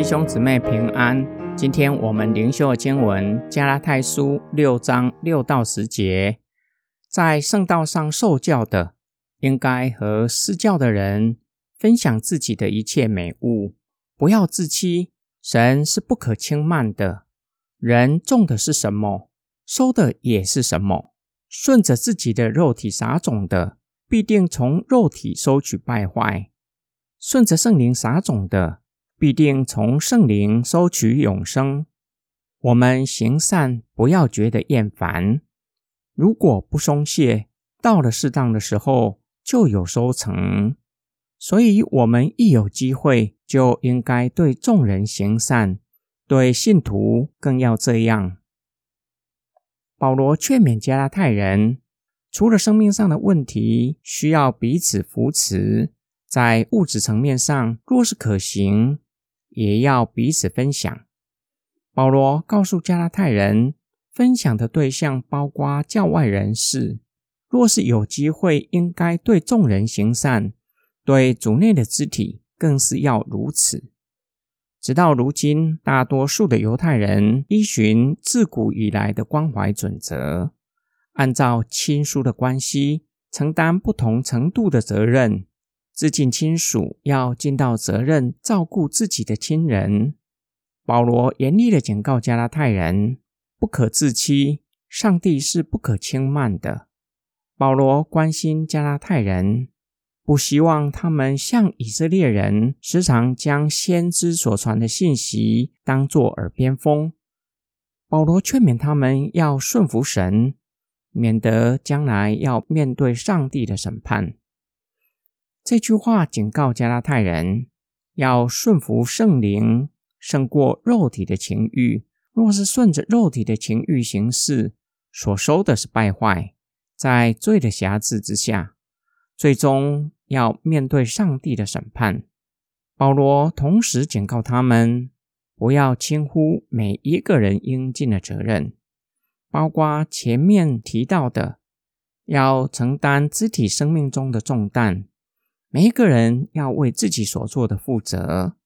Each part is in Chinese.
弟兄姊妹平安。今天我们灵修经文《加拉太书》六章六到十节，在圣道上受教的，应该和施教的人分享自己的一切美物，不要自欺。神是不可轻慢的。人种的是什么，收的也是什么。顺着自己的肉体撒种的，必定从肉体收取败坏；顺着圣灵撒种的，必定从圣灵收取永生。我们行善，不要觉得厌烦。如果不松懈，到了适当的时候，就有收成。所以，我们一有机会，就应该对众人行善，对信徒更要这样。保罗劝勉加拉太人，除了生命上的问题需要彼此扶持，在物质层面上，若是可行，也要彼此分享。保罗告诉加拉太人，分享的对象包括教外人士，若是有机会，应该对众人行善。对主内的肢体更是要如此。直到如今，大多数的犹太人依循自古以来的关怀准则，按照亲疏的关系承担不同程度的责任。致敬亲属要尽到责任，照顾自己的亲人。保罗严厉地警告加拉太人，不可自欺，上帝是不可轻慢的。保罗关心加拉太人。不希望他们像以色列人，时常将先知所传的信息当作耳边风。保罗劝勉他们要顺服神，免得将来要面对上帝的审判。这句话警告加拉太人要顺服圣灵，胜过肉体的情欲。若是顺着肉体的情欲行事，所收的是败坏，在罪的辖制之下，最终。要面对上帝的审判。保罗同时警告他们，不要轻忽每一个人应尽的责任，包括前面提到的，要承担肢体生命中的重担。每一个人要为自己所做的负责，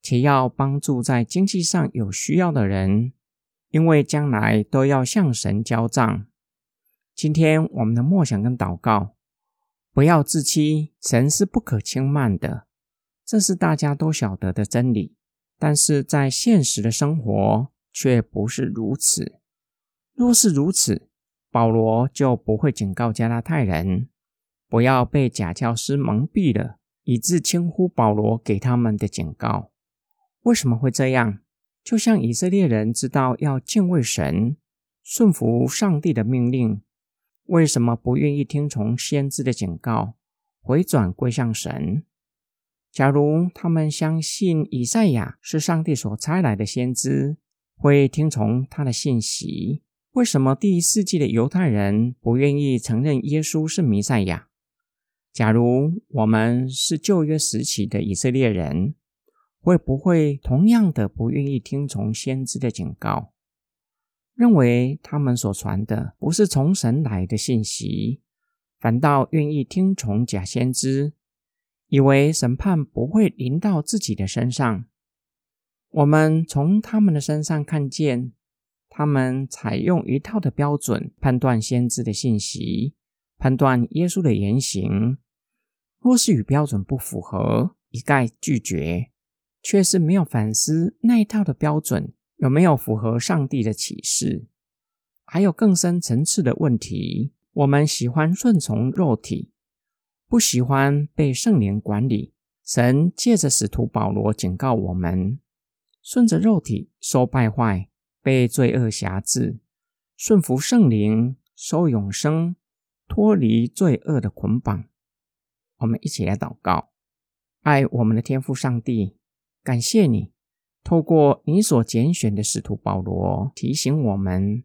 且要帮助在经济上有需要的人，因为将来都要向神交账。今天我们的默想跟祷告。不要自欺，神是不可轻慢的，这是大家都晓得的真理。但是在现实的生活却不是如此。若是如此，保罗就不会警告加拉太人，不要被假教师蒙蔽了，以致轻忽保罗给他们的警告。为什么会这样？就像以色列人知道要敬畏神，顺服上帝的命令。为什么不愿意听从先知的警告，回转归向神？假如他们相信以赛亚是上帝所差来的先知，会听从他的信息。为什么第一世纪的犹太人不愿意承认耶稣是弥赛亚？假如我们是旧约时期的以色列人，会不会同样的不愿意听从先知的警告？认为他们所传的不是从神来的信息，反倒愿意听从假先知，以为审判不会临到自己的身上。我们从他们的身上看见，他们采用一套的标准判断先知的信息，判断耶稣的言行。若是与标准不符合，一概拒绝，却是没有反思那一套的标准。有没有符合上帝的启示？还有更深层次的问题。我们喜欢顺从肉体，不喜欢被圣灵管理。神借着使徒保罗警告我们：顺着肉体受败坏，被罪恶辖制；顺服圣灵收永生，脱离罪恶的捆绑。我们一起来祷告：爱我们的天父上帝，感谢你。透过你所拣选的使徒保罗提醒我们，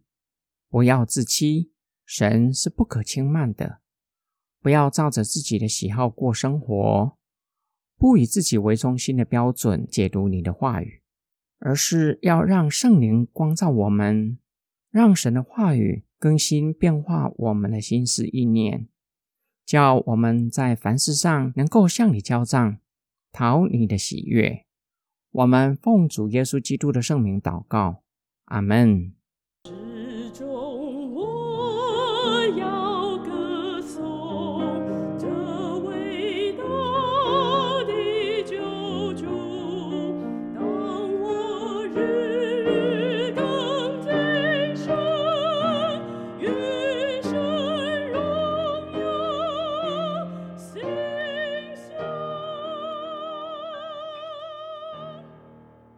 不要自欺，神是不可轻慢的。不要照着自己的喜好过生活，不以自己为中心的标准解读你的话语，而是要让圣灵光照我们，让神的话语更新变化我们的心思意念，叫我们在凡事上能够向你交账，讨你的喜悦。我们奉主耶稣基督的圣名祷告，阿门。